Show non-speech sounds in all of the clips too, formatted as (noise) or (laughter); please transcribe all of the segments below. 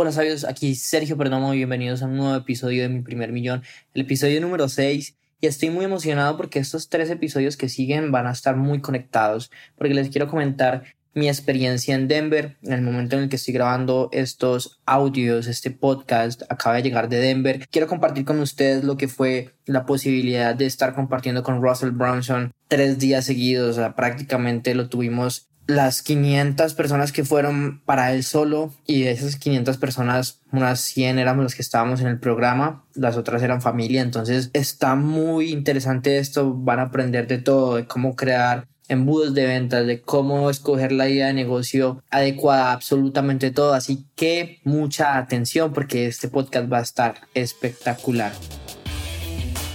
Hola sabios, aquí Sergio Perdomo bienvenidos a un nuevo episodio de Mi Primer Millón, el episodio número 6. Y estoy muy emocionado porque estos tres episodios que siguen van a estar muy conectados, porque les quiero comentar mi experiencia en Denver. En el momento en el que estoy grabando estos audios, este podcast acaba de llegar de Denver. Quiero compartir con ustedes lo que fue la posibilidad de estar compartiendo con Russell Brunson tres días seguidos. O sea, prácticamente lo tuvimos las 500 personas que fueron para él solo y de esas 500 personas unas 100 éramos los que estábamos en el programa, las otras eran familia, entonces está muy interesante esto, van a aprender de todo, de cómo crear embudos de ventas, de cómo escoger la idea de negocio adecuada, absolutamente todo, así que mucha atención porque este podcast va a estar espectacular.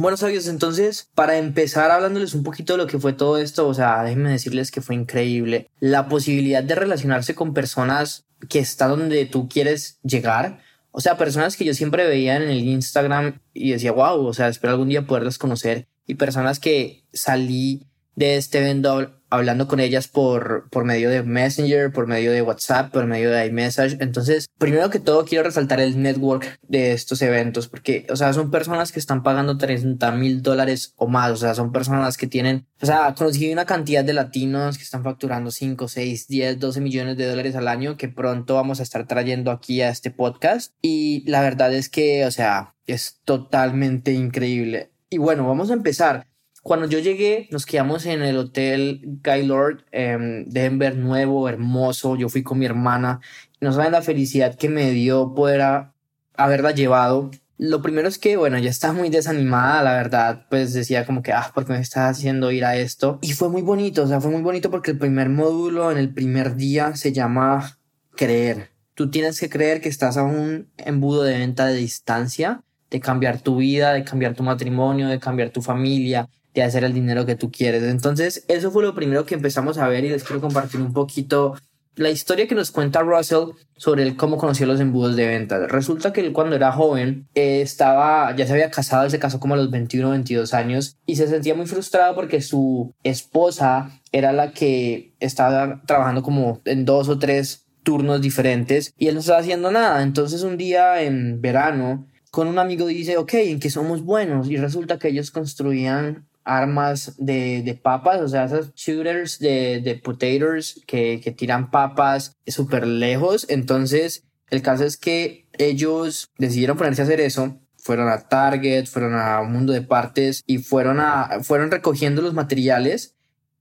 Bueno, sabios, entonces, para empezar hablándoles un poquito de lo que fue todo esto, o sea, déjenme decirles que fue increíble. La posibilidad de relacionarse con personas que están donde tú quieres llegar. O sea, personas que yo siempre veía en el Instagram y decía, wow, o sea, espero algún día poderlas conocer. Y personas que salí de este evento hablando con ellas por, por medio de Messenger, por medio de WhatsApp, por medio de iMessage. Entonces, primero que todo, quiero resaltar el network de estos eventos, porque, o sea, son personas que están pagando 30 mil dólares o más, o sea, son personas que tienen, o sea, conocí una cantidad de latinos que están facturando 5, 6, 10, 12 millones de dólares al año que pronto vamos a estar trayendo aquí a este podcast. Y la verdad es que, o sea, es totalmente increíble. Y bueno, vamos a empezar cuando yo llegué, nos quedamos en el hotel Gaylord, en Denver, nuevo, hermoso. Yo fui con mi hermana. No saben la felicidad que me dio poder haberla llevado. Lo primero es que, bueno, ya estaba muy desanimada, la verdad. Pues decía como que, ah, ¿por qué me estás haciendo ir a esto? Y fue muy bonito, o sea, fue muy bonito porque el primer módulo en el primer día se llama creer. Tú tienes que creer que estás a un embudo de venta de distancia, de cambiar tu vida, de cambiar tu matrimonio, de cambiar tu familia, de hacer el dinero que tú quieres. Entonces, eso fue lo primero que empezamos a ver y les quiero compartir un poquito la historia que nos cuenta Russell sobre el cómo conoció los embudos de ventas. Resulta que él cuando era joven eh, estaba, ya se había casado, él se casó como a los 21 22 años y se sentía muy frustrado porque su esposa era la que estaba trabajando como en dos o tres turnos diferentes y él no estaba haciendo nada. Entonces un día en verano con un amigo dice, ok, ¿en qué somos buenos? Y resulta que ellos construían armas de, de, papas, o sea, esos shooters de, de que, que tiran papas súper lejos. Entonces, el caso es que ellos decidieron ponerse a hacer eso. Fueron a Target, fueron a un mundo de partes y fueron a, fueron recogiendo los materiales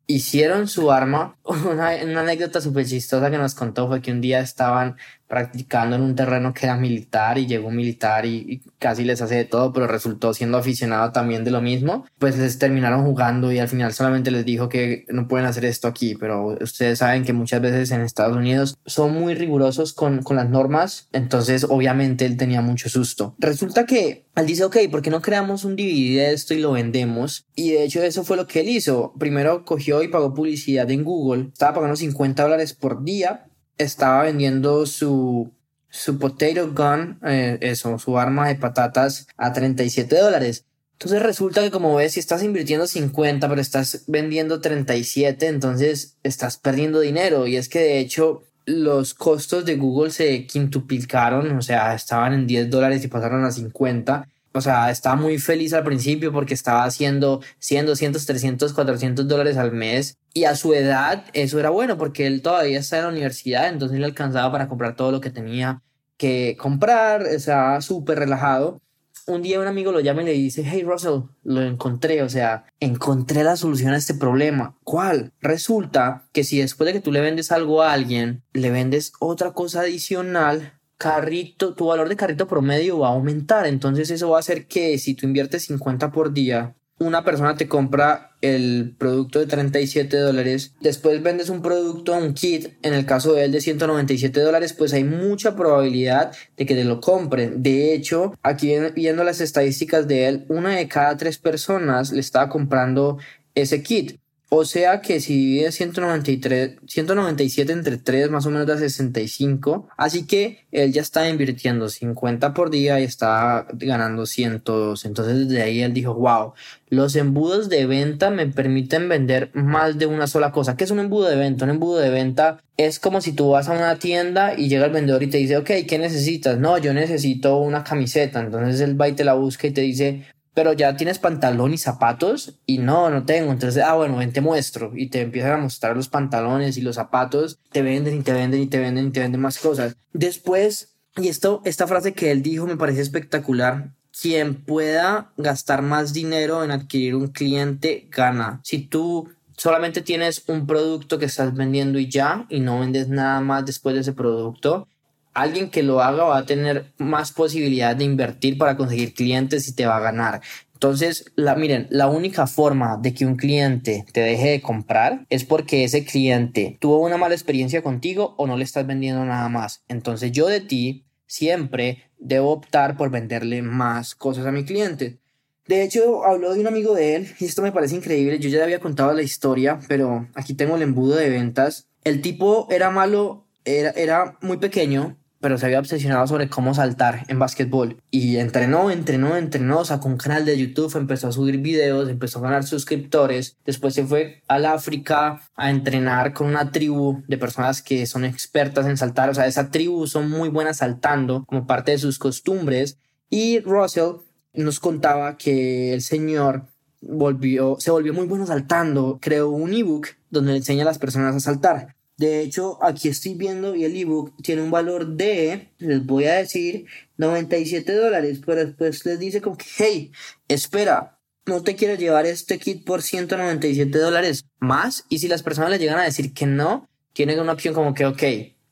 hicieron su arma. (laughs) Una, una anécdota súper chistosa que nos contó fue que un día estaban practicando en un terreno que era militar y llegó un militar y, casi les hace de todo, pero resultó siendo aficionado también de lo mismo. Pues les terminaron jugando y al final solamente les dijo que no pueden hacer esto aquí, pero ustedes saben que muchas veces en Estados Unidos son muy rigurosos con, con las normas, entonces obviamente él tenía mucho susto. Resulta que él dice, ok, ¿por qué no creamos un DVD de esto y lo vendemos? Y de hecho eso fue lo que él hizo. Primero cogió y pagó publicidad en Google. Estaba pagando 50 dólares por día estaba vendiendo su, su potato gun, eh, eso, su arma de patatas a 37 dólares. Entonces resulta que como ves, si estás invirtiendo 50, pero estás vendiendo 37, entonces estás perdiendo dinero. Y es que de hecho los costos de Google se quintuplicaron, o sea, estaban en 10 dólares y pasaron a 50 o sea, estaba muy feliz al principio porque estaba haciendo 100, 200, 300, 400 dólares al mes. Y a su edad eso era bueno porque él todavía está en la universidad, entonces le alcanzaba para comprar todo lo que tenía que comprar, estaba súper relajado. Un día un amigo lo llama y le dice, hey Russell, lo encontré, o sea, encontré la solución a este problema. ¿Cuál? Resulta que si después de que tú le vendes algo a alguien, le vendes otra cosa adicional, carrito, tu valor de carrito promedio va a aumentar. Entonces eso va a hacer que si tú inviertes 50 por día una persona te compra el producto de 37 dólares, después vendes un producto, un kit, en el caso de él de 197 dólares, pues hay mucha probabilidad de que te lo compren. De hecho, aquí viendo las estadísticas de él, una de cada tres personas le estaba comprando ese kit. O sea que si divide 193, 197 entre 3 más o menos da 65. Así que él ya está invirtiendo 50 por día y está ganando 102. Entonces desde ahí él dijo, wow, los embudos de venta me permiten vender más de una sola cosa. ¿Qué es un embudo de venta? Un embudo de venta es como si tú vas a una tienda y llega el vendedor y te dice, ok, ¿qué necesitas? No, yo necesito una camiseta. Entonces él va y te la busca y te dice, pero ya tienes pantalón y zapatos y no, no tengo. Entonces, ah, bueno, ven, te muestro y te empiezan a mostrar los pantalones y los zapatos, te venden y te venden y te venden y te venden más cosas. Después, y esto, esta frase que él dijo me parece espectacular. Quien pueda gastar más dinero en adquirir un cliente gana. Si tú solamente tienes un producto que estás vendiendo y ya, y no vendes nada más después de ese producto, alguien que lo haga va a tener más posibilidad de invertir para conseguir clientes y te va a ganar. Entonces, la, miren, la única forma de que un cliente te deje de comprar es porque ese cliente tuvo una mala experiencia contigo o no le estás vendiendo nada más. Entonces, yo de ti siempre debo optar por venderle más cosas a mi cliente. De hecho, habló de un amigo de él y esto me parece increíble. Yo ya le había contado la historia, pero aquí tengo el embudo de ventas. El tipo era malo, era, era muy pequeño, pero se había obsesionado sobre cómo saltar en básquetbol. Y entrenó, entrenó, entrenó, sacó un canal de YouTube, empezó a subir videos, empezó a ganar suscriptores. Después se fue al África a entrenar con una tribu de personas que son expertas en saltar. O sea, esa tribu son muy buenas saltando como parte de sus costumbres. Y Russell nos contaba que el señor volvió, se volvió muy bueno saltando. Creó un ebook donde le enseña a las personas a saltar. De hecho, aquí estoy viendo y el ebook tiene un valor de, les voy a decir, 97 dólares, pero después les dice como que, hey, espera, no te quiero llevar este kit por 197 dólares más. Y si las personas le llegan a decir que no, tienen una opción como que, ok,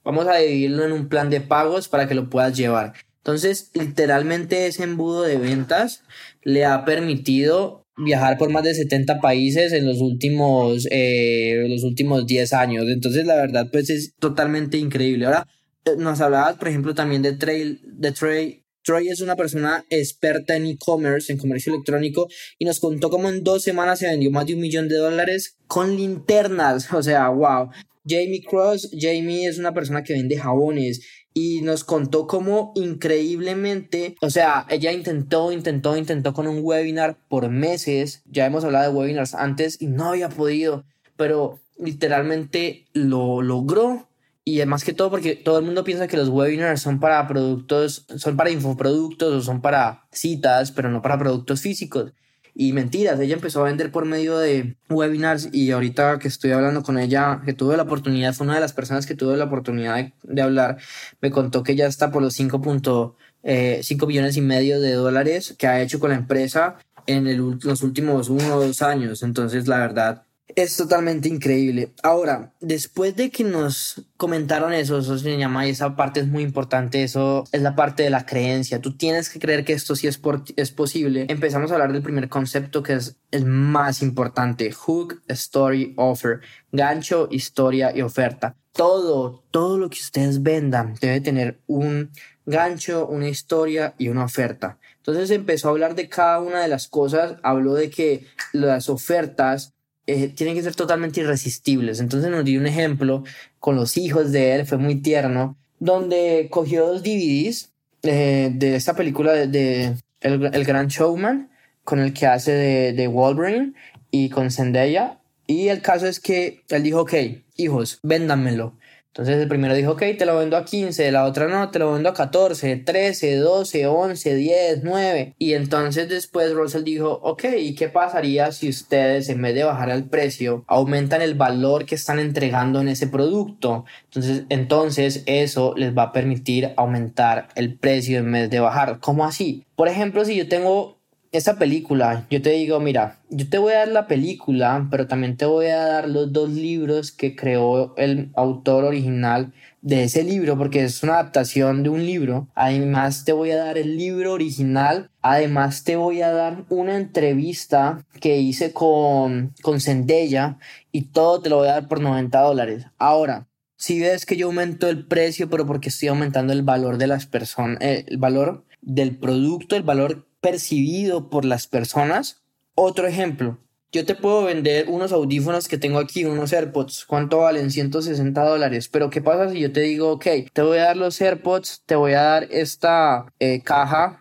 vamos a dividirlo en un plan de pagos para que lo puedas llevar. Entonces, literalmente ese embudo de ventas le ha permitido viajar por más de 70 países en los últimos, eh, los últimos 10 años. Entonces, la verdad, pues es totalmente increíble. Ahora, eh, nos hablabas, por ejemplo, también de Trey, de Trey. Trey es una persona experta en e-commerce, en comercio electrónico, y nos contó cómo en dos semanas se vendió más de un millón de dólares con linternas. (laughs) O sea, wow. Jamie Cross, Jamie es una persona que vende jabones y nos contó cómo increíblemente, o sea, ella intentó, intentó, intentó con un webinar por meses, ya hemos hablado de webinars antes y no había podido, pero literalmente lo logró y más que todo porque todo el mundo piensa que los webinars son para productos, son para infoproductos o son para citas, pero no para productos físicos. Y mentiras, ella empezó a vender por medio de webinars y ahorita que estoy hablando con ella, que tuve la oportunidad, fue una de las personas que tuve la oportunidad de, hablar, me contó que ya está por los 5.5 eh, millones y medio de dólares que ha hecho con la empresa en el, los últimos uno o dos años. Entonces, la verdad, es totalmente increíble. Ahora, después de que nos comentaron eso, eso se llama y esa parte es muy importante, eso es la parte de la creencia. Tú tienes que creer que esto sí es, es posible. Empezamos a hablar del primer concepto que es el más importante, hook, story, offer, gancho, historia y oferta. Todo, todo lo que ustedes vendan debe tener un gancho, una historia y una oferta. Entonces empezó a hablar de cada una de las cosas, habló de que las ofertas eh, tienen que ser totalmente irresistibles. Entonces nos dio un ejemplo con los hijos de él, fue muy tierno, donde cogió dos DVDs eh, de esta película de, el, el, Gran Showman, con el que hace de, de Wolverine y con Zendaya. Y el caso es que él dijo, ok, hijos, véndanmelo. Entonces el primero dijo, ok, te lo vendo a 15, la otra no, te lo vendo a 14, 13, 12, 11, 10, 9. Y entonces después Russell dijo, ok, ¿y qué pasaría si ustedes en vez de bajar el precio aumentan el valor que están entregando en ese producto? Entonces, entonces eso les va a permitir aumentar el precio en vez de bajar. ¿Cómo así? Por ejemplo, si yo tengo esa película, yo te digo, mira, yo te voy a dar la película, pero también te voy a dar los dos libros que creó el autor original de ese libro, porque es una adaptación de un libro. Además, te voy a dar el libro original. Además, te voy a dar una entrevista que hice con, con Zendaya y todo te lo voy a dar por 90 dólares. Ahora, si ves que yo aumento el precio, pero porque estoy aumentando el valor de las personas, eh, el valor del producto, el valor percibido por las personas. Otro ejemplo, yo te puedo vender unos audífonos que tengo aquí, unos AirPods. ¿Cuánto valen? 160 dólares. Pero ¿qué pasa si yo te digo, ok, te voy a dar los AirPods, te voy a dar esta eh, caja,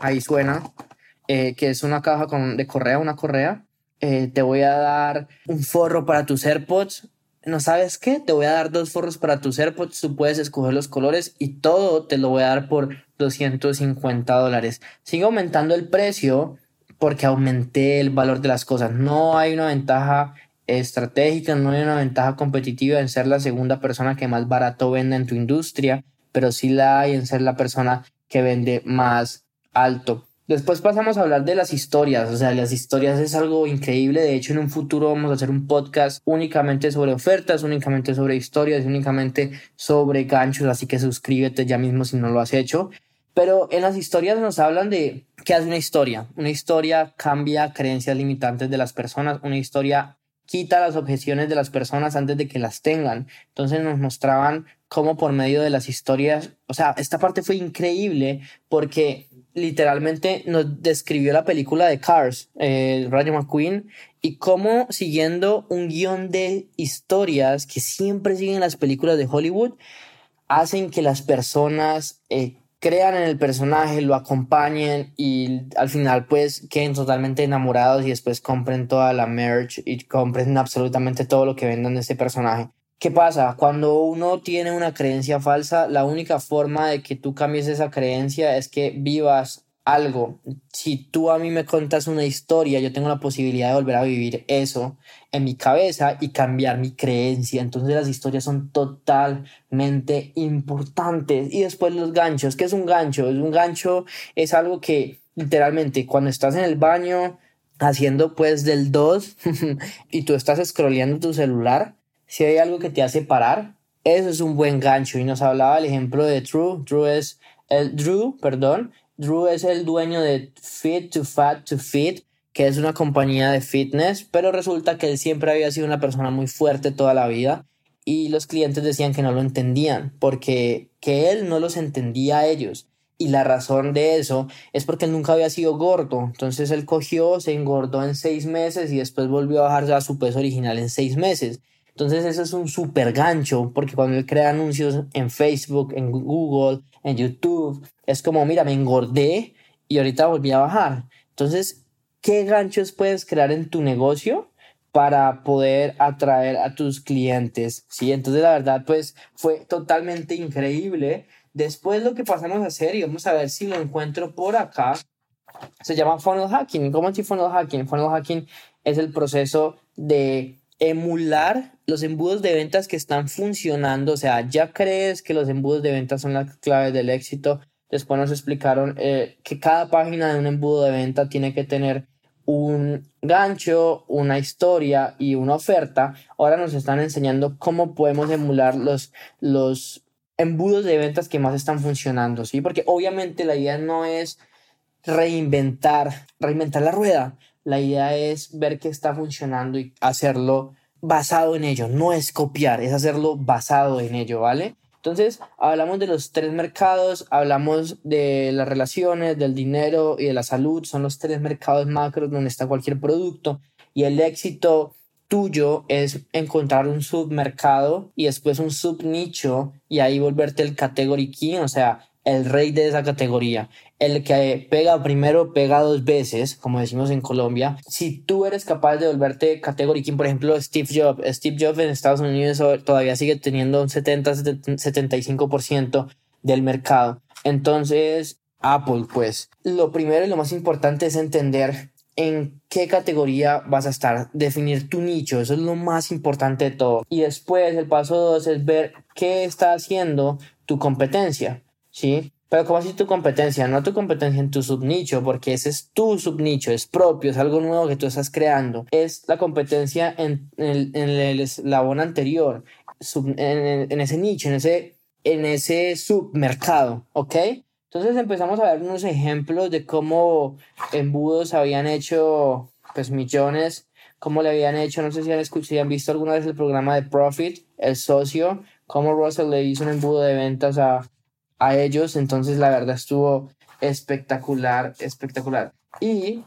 ahí suena, eh, que es una caja con, de correa, una correa. Eh, te voy a dar un forro para tus AirPods. ¿No sabes qué? Te voy a dar dos forros para tus AirPods. Tú puedes escoger los colores y todo te lo voy a dar por 250 dólares. Sigue aumentando el precio porque aumenté el valor de las cosas. No hay una ventaja estratégica, no hay una ventaja competitiva en ser la segunda persona que más barato vende en tu industria, pero sí la hay en ser la persona que vende más alto. Después pasamos a hablar de las historias, o sea, las historias es algo increíble, de hecho en un futuro vamos a hacer un podcast únicamente sobre ofertas, únicamente sobre historias, únicamente sobre ganchos, así que suscríbete ya mismo si no lo has hecho. Pero en las historias nos hablan de qué hace una historia. Una historia cambia creencias limitantes de las personas. Una historia quita las objeciones de las personas antes de que las tengan. Entonces nos mostraban cómo por medio de las historias, o sea, esta parte fue increíble porque literalmente nos describió la película de Cars, eh, Rayo McQueen, y cómo siguiendo un guion de historias que siempre siguen las películas de Hollywood, hacen que las personas eh, crean en el personaje, lo acompañen y al final pues queden totalmente enamorados y después compren toda la merch y compren absolutamente todo lo que vendan de ese personaje. ¿Qué pasa? Cuando uno tiene una creencia falsa, la única forma de que tú cambies esa creencia es que vivas algo. Si tú a mí me contas una historia, yo tengo la posibilidad de volver a vivir eso en mi cabeza y cambiar mi creencia. Entonces las historias son totalmente importantes. Y después los ganchos. ¿Qué es un gancho? Es un gancho es algo que literalmente cuando estás en el baño haciendo pues del 2 (laughs) y tú estás scrolleando tu celular, si hay algo que te hace parar, eso es un buen gancho. Y nos hablaba el ejemplo de Drew. Drew es el Drew, perdón, Drew es el dueño de Fit to Fat to Fit, que es una compañía de fitness, pero resulta que él siempre había sido una persona muy fuerte toda la vida y los clientes decían que no lo entendían porque que él no los entendía a ellos. Y la razón de eso es porque él nunca había sido gordo. Entonces él cogió, se engordó en seis meses y después volvió a bajar a su peso original en seis meses. Entonces eso es un súper gancho porque cuando él crea anuncios en Facebook, en Google, en YouTube. Es como, mira, me engordé y ahorita volví a bajar. Entonces, ¿qué ganchos puedes crear en tu negocio? para poder atraer a tus clientes, ¿sí? Entonces, la verdad, pues fue totalmente increíble. Después lo que pasamos a hacer, y vamos a ver si lo encuentro por acá, se llama funnel hacking. ¿Cómo es funnel hacking? Funnel hacking es el proceso de emular los embudos de ventas que están funcionando, o sea, ya crees que los embudos de ventas son las claves del éxito. Después nos explicaron eh, que cada página de un embudo de venta tiene que tener un gancho, una historia y una oferta. Ahora nos están enseñando cómo podemos emular los, los embudos de ventas que más están funcionando, ¿sí? Porque obviamente la idea no es reinventar, reinventar la rueda, la idea es ver qué está funcionando y hacerlo basado en ello. No es copiar, es hacerlo basado en ello, ¿vale? Entonces, hablamos de los tres mercados, hablamos de las relaciones, del dinero y de la salud. Son los tres mercados macros donde está cualquier producto. Y el éxito tuyo es encontrar un submercado y después un subnicho y ahí volverte el category king, o sea, el rey de esa categoría. El que pega primero pega dos veces, como decimos en Colombia. Si tú eres capaz de volverte category king, por ejemplo, Steve Jobs. Steve Jobs en Estados Unidos todavía sigue teniendo un 70-75% del mercado. Entonces, Apple, pues, lo primero y lo más importante es entender en qué categoría vas a estar, definir tu nicho, eso es lo más importante de todo. Y después el paso dos es ver qué está haciendo tu competencia. ¿sí? Pero ¿cómo así tu competencia? No tu competencia en tu subnicho, porque ese es tu subnicho, es propio, es algo nuevo que tú estás creando. Es la competencia en, el, en el eslabón anterior, en, ese nicho, en ese, en ese submercado, ¿ok? Entonces empezamos a ver unos ejemplos de cómo embudos habían hecho pues millones, cómo le habían hecho, no sé si han, escuchado, si han visto alguna vez el programa de Profit, el socio, cómo Russell le hizo un embudo de ventas a a ellos. Entonces, la verdad estuvo espectacular, espectacular. Y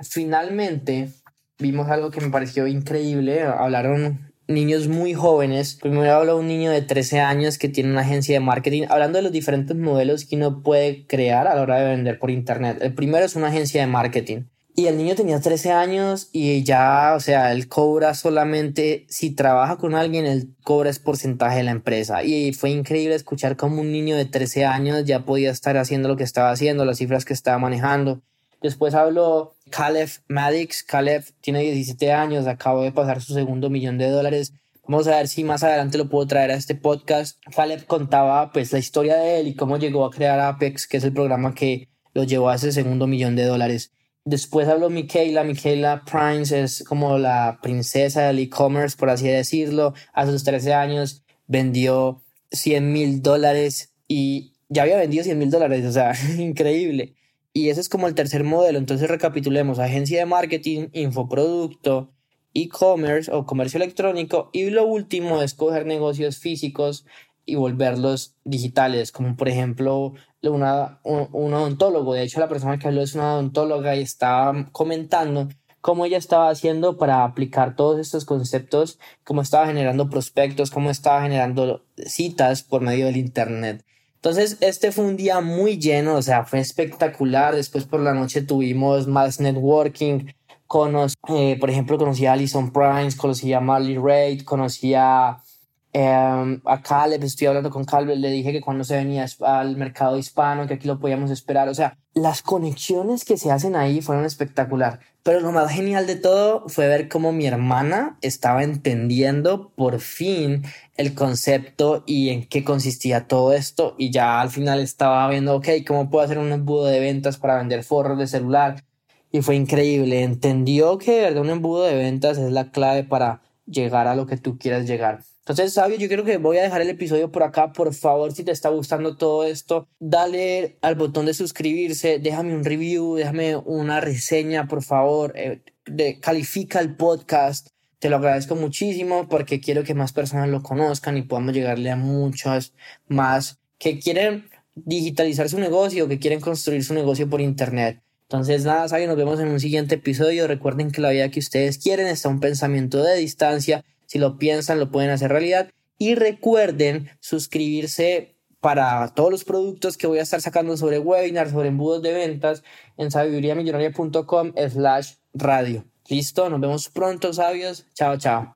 finalmente vimos algo que me pareció increíble. Hablaron niños muy jóvenes. Primero habló un niño de 13 años que tiene una agencia de marketing, hablando de los diferentes modelos que uno puede crear a la hora de vender por internet. El primero es una agencia de marketing. Y el niño tenía 13 años y ya, o sea, él cobra solamente, si trabaja con alguien, él cobra es porcentaje de la empresa. Y fue increíble escuchar cómo un niño de 13 años ya podía estar haciendo lo que estaba haciendo, las cifras que estaba manejando. Después habló Caleb Maddox. Caleb tiene 17 años, acabó de pasar su segundo millón de dólares. Vamos a ver si más adelante lo puedo traer a este podcast. Caleb contaba pues la historia de él y cómo llegó a crear Apex, que es el programa que lo llevó a ese segundo millón de dólares. Después habló Michaela. Michaela Prince es como la princesa del e-commerce, por así decirlo. A sus 13 años vendió 100 mil dólares y ya había vendido 100 mil dólares, o sea, (laughs) increíble. Y ese es como el tercer modelo. Entonces recapitulemos, agencia de marketing, infoproducto, e-commerce o comercio electrónico. Y lo último es coger negocios físicos y volverlos digitales, como por ejemplo una, un, odontólogo. De hecho, la persona que habló es una odontóloga y estaba comentando cómo ella estaba haciendo para aplicar todos estos conceptos, cómo estaba generando prospectos, cómo estaba generando citas por medio del Internet. Entonces, este fue un día muy lleno, o sea, fue espectacular. Después por la noche tuvimos más networking. Conocí, eh, por ejemplo, conocí a Alison Price, conocí a Marley Reid, conocí a eh, a Caleb, estoy hablando con Caleb, le dije que cuando se venía al mercado hispano, que aquí lo podíamos esperar. O sea, las conexiones que se hacen ahí fueron espectacular. Pero lo más genial de todo fue ver cómo mi hermana estaba entendiendo por fin el concepto y en qué consistía todo esto. Y ya al final estaba viendo, ok, ¿cómo puedo hacer un embudo de ventas para vender forros de celular? Y fue increíble. Entendió que de verdad un embudo de ventas es la clave para llegar a lo que tú quieras llegar. Entonces, Sabio, yo creo que voy a dejar el episodio por acá. Por favor, si te está gustando todo esto, dale al botón de suscribirse, déjame un review, déjame una reseña, por favor. Eh, califica el podcast. Te lo agradezco muchísimo porque quiero que más personas lo conozcan y podamos llegarle a muchas más que quieren digitalizar su negocio, que quieren construir su negocio por internet. Entonces, nada, Sabio, nos vemos en un siguiente episodio. Recuerden que la vida que ustedes quieren está un pensamiento de distancia si lo piensan, lo pueden hacer realidad. Y recuerden suscribirse para todos los productos que voy a estar sacando sobre webinars, sobre embudos de ventas en sabiduriamillonaria.com slash radio. Listo, nos vemos pronto, sabios. Chao, chao.